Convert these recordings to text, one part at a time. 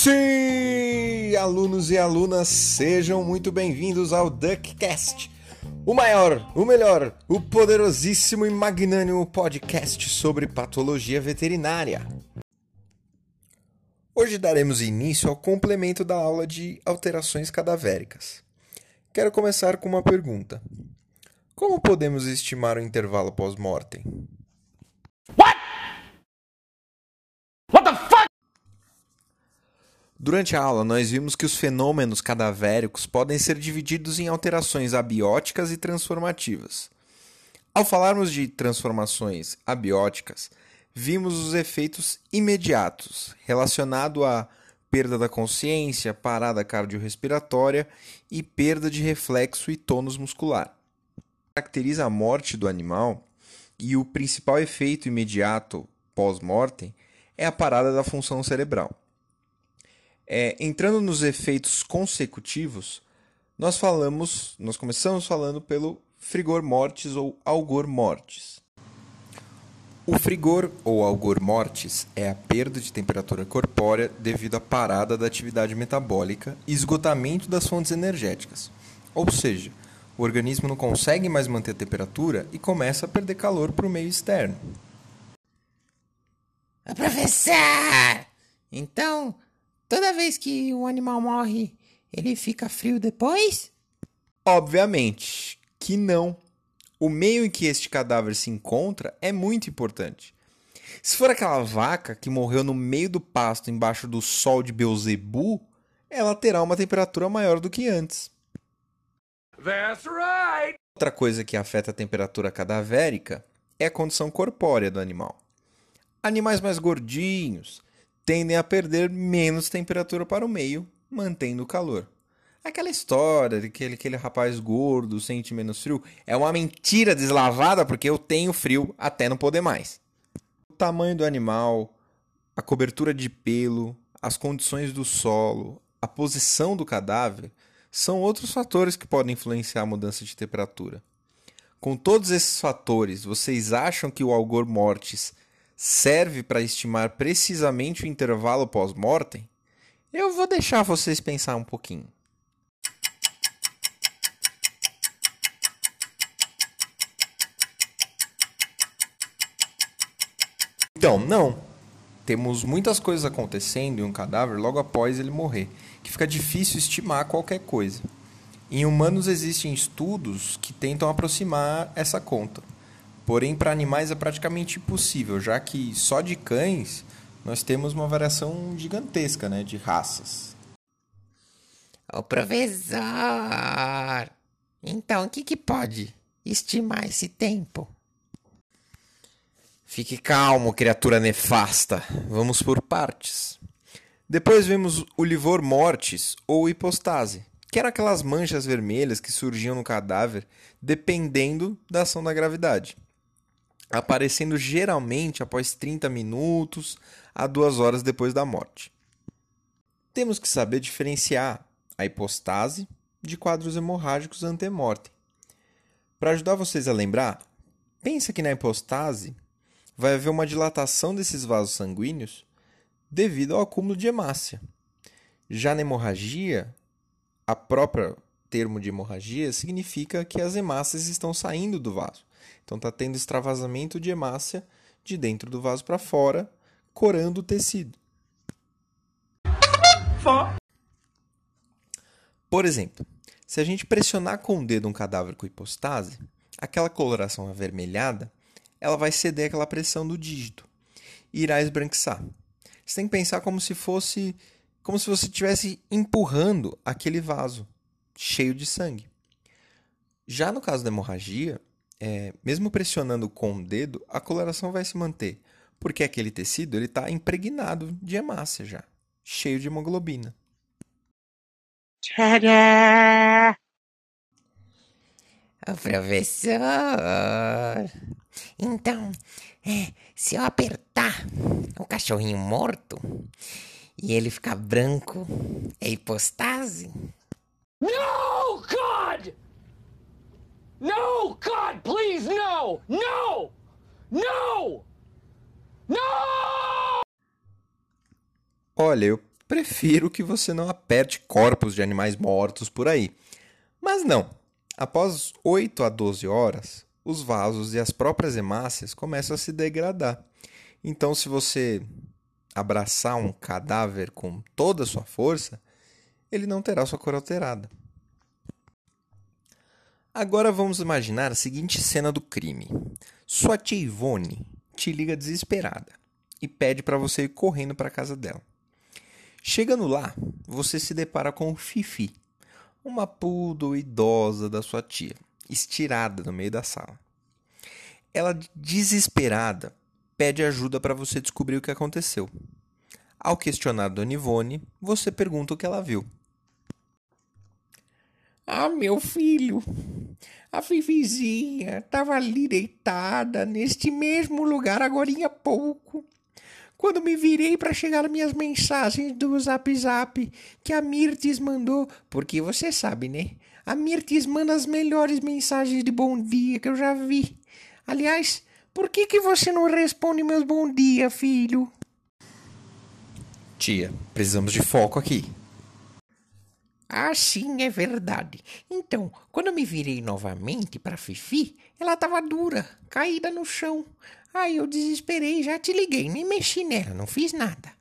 Sim, alunos e alunas, sejam muito bem-vindos ao DuckCast, o maior, o melhor, o poderosíssimo e magnânimo podcast sobre patologia veterinária. Hoje daremos início ao complemento da aula de alterações cadavéricas. Quero começar com uma pergunta: Como podemos estimar o intervalo pós-mortem? Durante a aula, nós vimos que os fenômenos cadavéricos podem ser divididos em alterações abióticas e transformativas. Ao falarmos de transformações abióticas, vimos os efeitos imediatos relacionados à perda da consciência, parada cardiorrespiratória e perda de reflexo e tônus muscular. Caracteriza a morte do animal e o principal efeito imediato pós-mortem é a parada da função cerebral. É, entrando nos efeitos consecutivos, nós falamos, nós começamos falando pelo frigor mortis ou algor mortis. O frigor ou algor mortis é a perda de temperatura corpórea devido à parada da atividade metabólica e esgotamento das fontes energéticas. Ou seja, o organismo não consegue mais manter a temperatura e começa a perder calor para o meio externo. Professor! Então, Toda vez que um animal morre, ele fica frio depois? Obviamente que não. O meio em que este cadáver se encontra é muito importante. Se for aquela vaca que morreu no meio do pasto embaixo do sol de Beuzebu, ela terá uma temperatura maior do que antes. That's right. Outra coisa que afeta a temperatura cadavérica é a condição corpórea do animal. Animais mais gordinhos, tendem a perder menos temperatura para o meio, mantendo o calor. Aquela história de que aquele, rapaz gordo sente menos frio é uma mentira deslavada porque eu tenho frio até não poder mais. O tamanho do animal, a cobertura de pelo, as condições do solo, a posição do cadáver são outros fatores que podem influenciar a mudança de temperatura. Com todos esses fatores, vocês acham que o algor mortis serve para estimar precisamente o intervalo pós-mortem? Eu vou deixar vocês pensar um pouquinho. Então, não. Temos muitas coisas acontecendo em um cadáver logo após ele morrer, que fica difícil estimar qualquer coisa. Em humanos existem estudos que tentam aproximar essa conta. Porém, para animais é praticamente impossível, já que só de cães nós temos uma variação gigantesca né, de raças. Ô professor, então o que, que pode estimar esse tempo? Fique calmo, criatura nefasta. Vamos por partes. Depois vemos o livor mortis ou hipostase, que eram aquelas manchas vermelhas que surgiam no cadáver dependendo da ação da gravidade aparecendo geralmente após 30 minutos a 2 horas depois da morte. Temos que saber diferenciar a hipostase de quadros hemorrágicos antemortem. Para ajudar vocês a lembrar, pensa que na hipostase vai haver uma dilatação desses vasos sanguíneos devido ao acúmulo de hemácia. Já na hemorragia, a própria termo de hemorragia significa que as hemácias estão saindo do vaso. Então está tendo extravasamento de hemácia de dentro do vaso para fora, corando o tecido. Por exemplo, se a gente pressionar com o dedo um cadáver com hipostase, aquela coloração avermelhada, ela vai ceder aquela pressão do dígito e irá esbranquiçar. Você tem que pensar como se fosse como se você estivesse empurrando aquele vaso cheio de sangue. Já no caso da hemorragia, é, mesmo pressionando com o dedo, a coloração vai se manter, porque aquele tecido ele está impregnado de hemácia já, cheio de hemoglobina. Tcharam! Oh, professor, então, é, se eu apertar o cachorrinho morto e ele ficar branco, é hipostase? God! No! God, please, no! No! No! No! Olha, eu prefiro que você não aperte corpos de animais mortos por aí. Mas não. Após 8 a 12 horas, os vasos e as próprias hemácias começam a se degradar. Então, se você abraçar um cadáver com toda a sua força, ele não terá sua cor alterada. Agora vamos imaginar a seguinte cena do crime. Sua tia Ivone te liga desesperada e pede para você ir correndo para a casa dela. Chegando lá, você se depara com Fifi, uma poodle idosa da sua tia, estirada no meio da sala. Ela, desesperada, pede ajuda para você descobrir o que aconteceu. Ao questionar Dona Ivone, você pergunta o que ela viu. Ah, meu filho, a Fifizinha estava ali deitada neste mesmo lugar agora há pouco. Quando me virei para chegar minhas mensagens do Zap Zap que a Mirtes mandou, porque você sabe, né? A Mirtes manda as melhores mensagens de bom dia que eu já vi. Aliás, por que que você não responde meus bom dia, filho? Tia, precisamos de foco aqui. Ah, sim, é verdade. Então, quando eu me virei novamente para Fifi, ela estava dura, caída no chão. Aí eu desesperei, já te liguei, nem mexi nela, não fiz nada.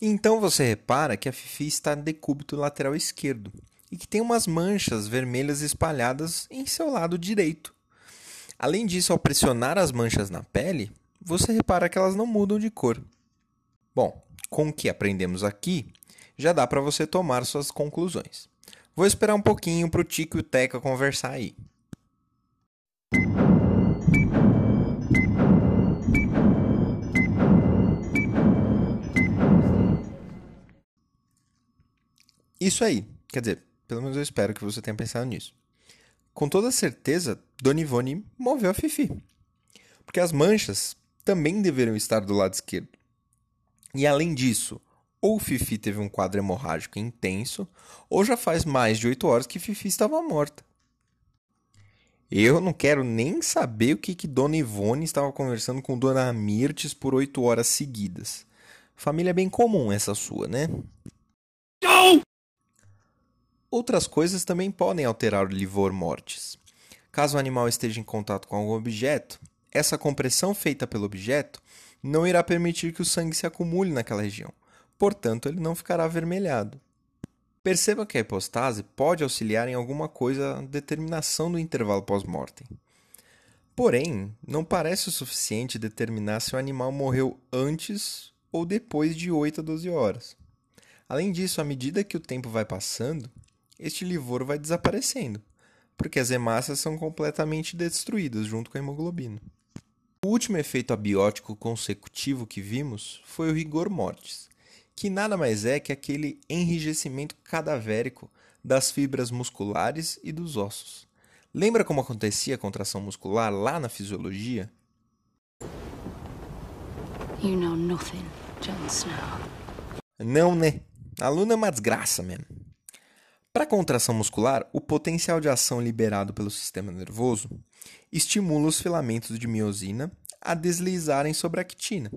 Então você repara que a Fifi está de decúbito lateral esquerdo e que tem umas manchas vermelhas espalhadas em seu lado direito. Além disso, ao pressionar as manchas na pele, você repara que elas não mudam de cor. Bom, com o que aprendemos aqui, já dá para você tomar suas conclusões. Vou esperar um pouquinho para o Tico e o Teca conversar aí. Isso aí. Quer dizer, pelo menos eu espero que você tenha pensado nisso. Com toda certeza, Dona Ivone moveu a Fifi. Porque as manchas também deveriam estar do lado esquerdo. E além disso, ou Fifi teve um quadro hemorrágico intenso, ou já faz mais de oito horas que Fifi estava morta. Eu não quero nem saber o que, que Dona Ivone estava conversando com Dona Mirtes por oito horas seguidas. Família bem comum essa sua, né? Não! Outras coisas também podem alterar o livor mortis. Caso o animal esteja em contato com algum objeto, essa compressão feita pelo objeto não irá permitir que o sangue se acumule naquela região portanto, ele não ficará avermelhado. Perceba que a hipostase pode auxiliar em alguma coisa a determinação do intervalo pós-mortem. Porém, não parece o suficiente determinar se o animal morreu antes ou depois de 8 a 12 horas. Além disso, à medida que o tempo vai passando, este livor vai desaparecendo, porque as hemácias são completamente destruídas junto com a hemoglobina. O último efeito abiótico consecutivo que vimos foi o rigor mortis, que nada mais é que aquele enrijecimento cadavérico das fibras musculares e dos ossos. Lembra como acontecia a contração muscular lá na fisiologia? You know nothing, Jon Snow. Não, né? A Luna é uma desgraça mesmo. Para a contração muscular, o potencial de ação liberado pelo sistema nervoso estimula os filamentos de miosina a deslizarem sobre a actina,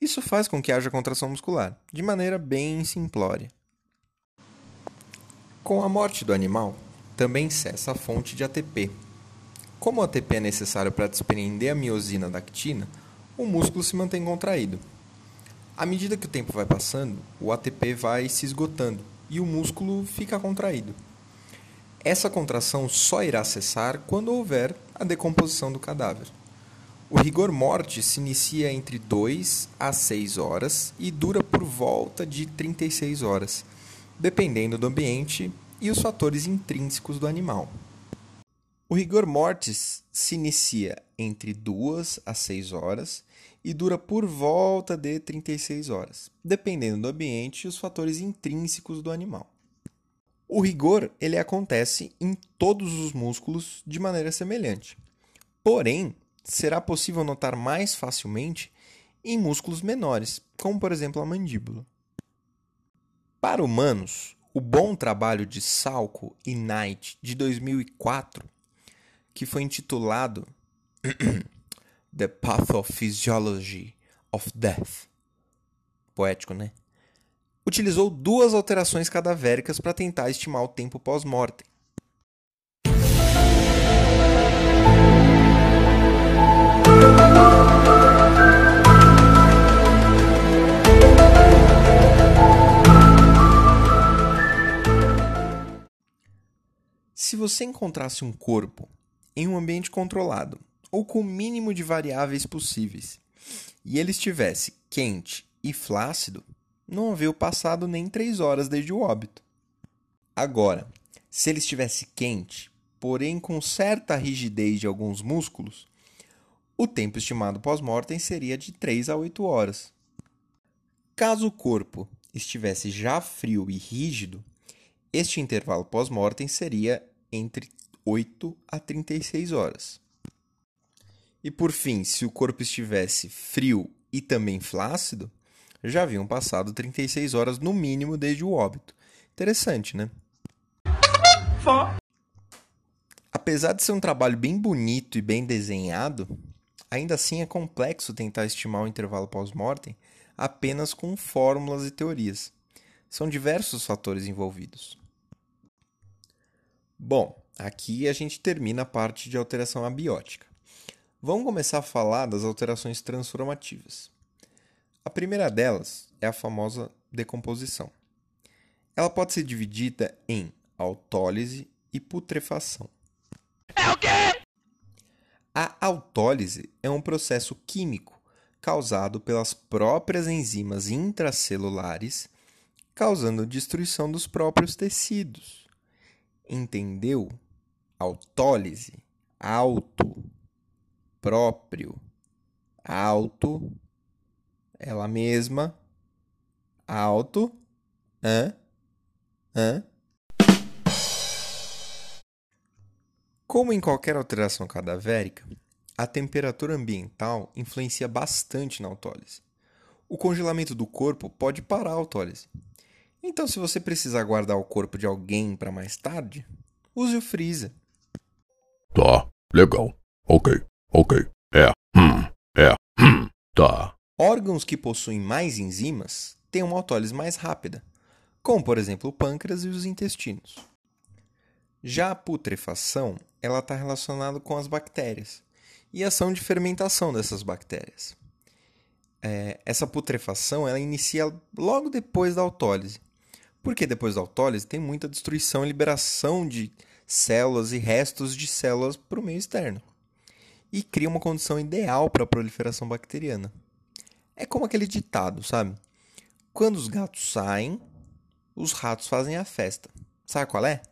isso faz com que haja contração muscular, de maneira bem simplória. Com a morte do animal, também cessa a fonte de ATP. Como o ATP é necessário para desprender a miosina da actina, o músculo se mantém contraído. À medida que o tempo vai passando, o ATP vai se esgotando e o músculo fica contraído. Essa contração só irá cessar quando houver a decomposição do cadáver. O rigor mortis se inicia entre 2 a 6 horas e dura por volta de 36 horas, dependendo do ambiente e os fatores intrínsecos do animal. O rigor mortis se inicia entre 2 a 6 horas e dura por volta de 36 horas, dependendo do ambiente e os fatores intrínsecos do animal. O rigor ele acontece em todos os músculos de maneira semelhante. Porém, será possível notar mais facilmente em músculos menores, como por exemplo a mandíbula. Para humanos, o bom trabalho de Salco e Knight de 2004, que foi intitulado The Pathophysiology of Death, poético, né? utilizou duas alterações cadavéricas para tentar estimar o tempo pós-mortem. Se você encontrasse um corpo em um ambiente controlado ou com o mínimo de variáveis possíveis e ele estivesse quente e flácido, não havia passado nem três horas desde o óbito. Agora, se ele estivesse quente, porém com certa rigidez de alguns músculos, o tempo estimado pós-mortem seria de 3 a 8 horas. Caso o corpo estivesse já frio e rígido, este intervalo pós-mortem seria entre 8 a 36 horas. E por fim, se o corpo estivesse frio e também flácido, já haviam passado 36 horas no mínimo desde o óbito. Interessante, né? Apesar de ser um trabalho bem bonito e bem desenhado, ainda assim é complexo tentar estimar o intervalo pós-mortem apenas com fórmulas e teorias. São diversos fatores envolvidos. Bom, aqui a gente termina a parte de alteração abiótica. Vamos começar a falar das alterações transformativas. A primeira delas é a famosa decomposição. Ela pode ser dividida em autólise e putrefação. É o quê? A autólise é um processo químico causado pelas próprias enzimas intracelulares, causando destruição dos próprios tecidos. Entendeu? Autólise, auto, próprio, auto, ela mesma, alto, hã, hã. Como em qualquer alteração cadavérica, a temperatura ambiental influencia bastante na autólise. O congelamento do corpo pode parar a autólise. Então, se você precisar guardar o corpo de alguém para mais tarde, use o freezer. Tá, legal. Ok, ok. É, hum, é, hum, tá. Órgãos que possuem mais enzimas têm uma autólise mais rápida, como por exemplo o pâncreas e os intestinos. Já a putrefação ela está relacionada com as bactérias e ação de fermentação dessas bactérias. É, essa putrefação ela inicia logo depois da autólise, porque depois da autólise tem muita destruição e liberação de células e restos de células para o meio externo e cria uma condição ideal para a proliferação bacteriana. É como aquele ditado, sabe? Quando os gatos saem, os ratos fazem a festa. Sabe qual é?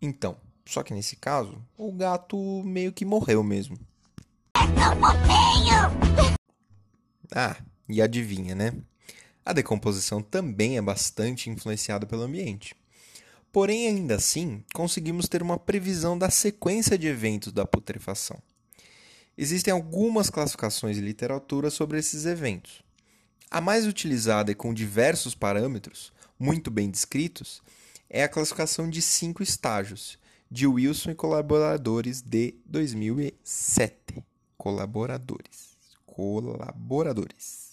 Então, só que nesse caso, o gato meio que morreu mesmo. Ah, e adivinha, né? A decomposição também é bastante influenciada pelo ambiente. Porém, ainda assim, conseguimos ter uma previsão da sequência de eventos da putrefação. Existem algumas classificações de literatura sobre esses eventos. A mais utilizada e com diversos parâmetros, muito bem descritos, é a classificação de cinco estágios, de Wilson e colaboradores de 2007. Colaboradores. Colaboradores.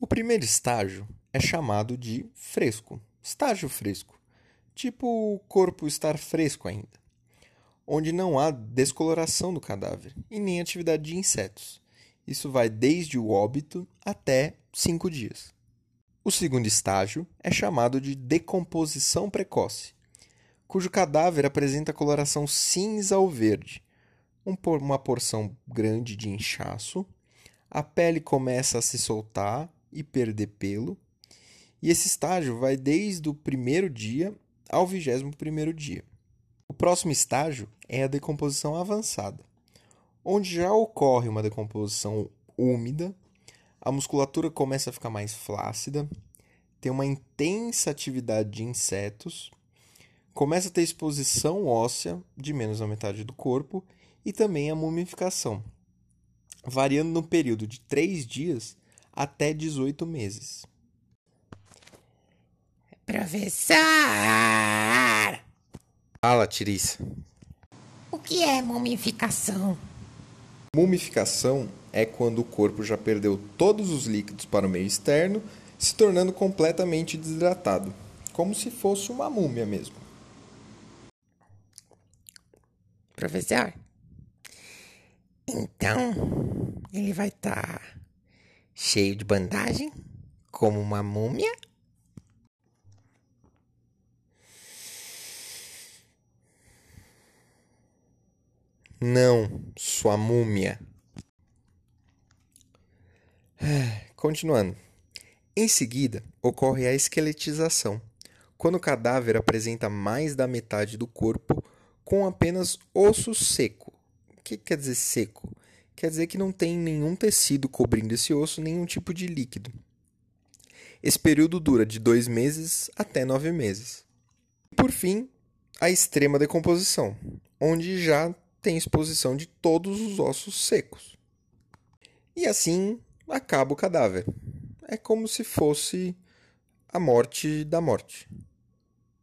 O primeiro estágio é chamado de fresco, estágio fresco, tipo o corpo estar fresco ainda onde não há descoloração do cadáver e nem atividade de insetos. Isso vai desde o óbito até cinco dias. O segundo estágio é chamado de decomposição precoce, cujo cadáver apresenta coloração cinza ou verde, uma porção grande de inchaço, a pele começa a se soltar e perder pelo, e esse estágio vai desde o primeiro dia ao vigésimo primeiro dia. O próximo estágio é a decomposição avançada, onde já ocorre uma decomposição úmida, a musculatura começa a ficar mais flácida, tem uma intensa atividade de insetos, começa a ter exposição óssea de menos da metade do corpo e também a mumificação, variando no período de 3 dias até 18 meses. Professor! Fala, Tiriça. O que é mumificação? Mumificação é quando o corpo já perdeu todos os líquidos para o meio externo, se tornando completamente desidratado, como se fosse uma múmia mesmo. Professor, então ele vai estar cheio de bandagem, como uma múmia? Não, sua múmia. Continuando. Em seguida, ocorre a esqueletização, quando o cadáver apresenta mais da metade do corpo com apenas osso seco. O que quer dizer seco? Quer dizer que não tem nenhum tecido cobrindo esse osso, nenhum tipo de líquido. Esse período dura de dois meses até nove meses. Por fim, a extrema decomposição, onde já tem exposição de todos os ossos secos. E assim acaba o cadáver. É como se fosse a morte da morte.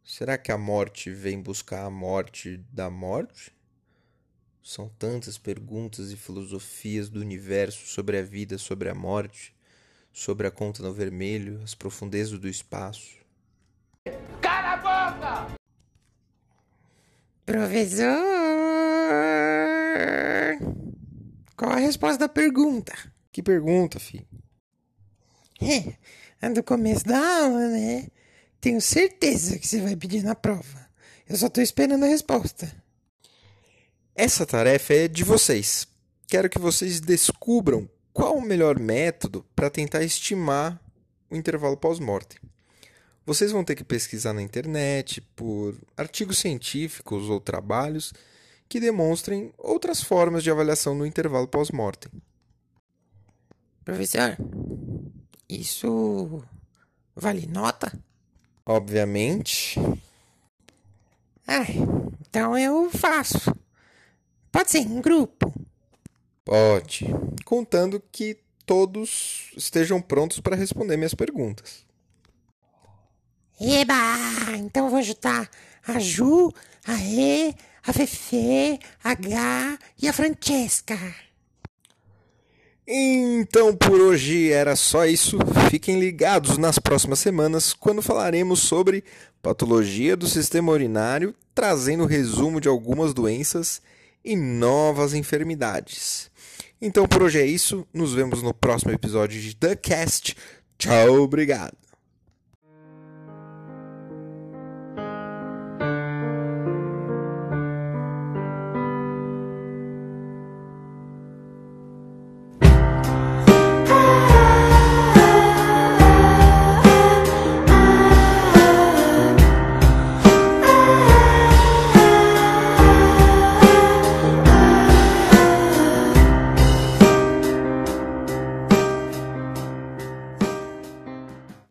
Será que a morte vem buscar a morte da morte? São tantas perguntas e filosofias do universo sobre a vida, sobre a morte, sobre a conta no vermelho, as profundezas do espaço. Cala a boca! Professor! Qual a resposta da pergunta? Que pergunta, filho? É, a do começo da aula, né? Tenho certeza que você vai pedir na prova. Eu só tô esperando a resposta. Essa tarefa é de vocês. Quero que vocês descubram qual o melhor método para tentar estimar o intervalo pós-morte. Vocês vão ter que pesquisar na internet por artigos científicos ou trabalhos que demonstrem outras formas de avaliação no intervalo pós-morte. Professor, isso vale nota? Obviamente. Ah, então eu faço. Pode ser em grupo. Pode, contando que todos estejam prontos para responder minhas perguntas. Eba! Então eu vou ajudar a Ju, a Rê, a Fefe, a Gá e a Francesca. Então por hoje era só isso. Fiquem ligados nas próximas semanas quando falaremos sobre patologia do sistema urinário, trazendo resumo de algumas doenças e novas enfermidades. Então por hoje é isso. Nos vemos no próximo episódio de The Cast. Tchau, obrigado.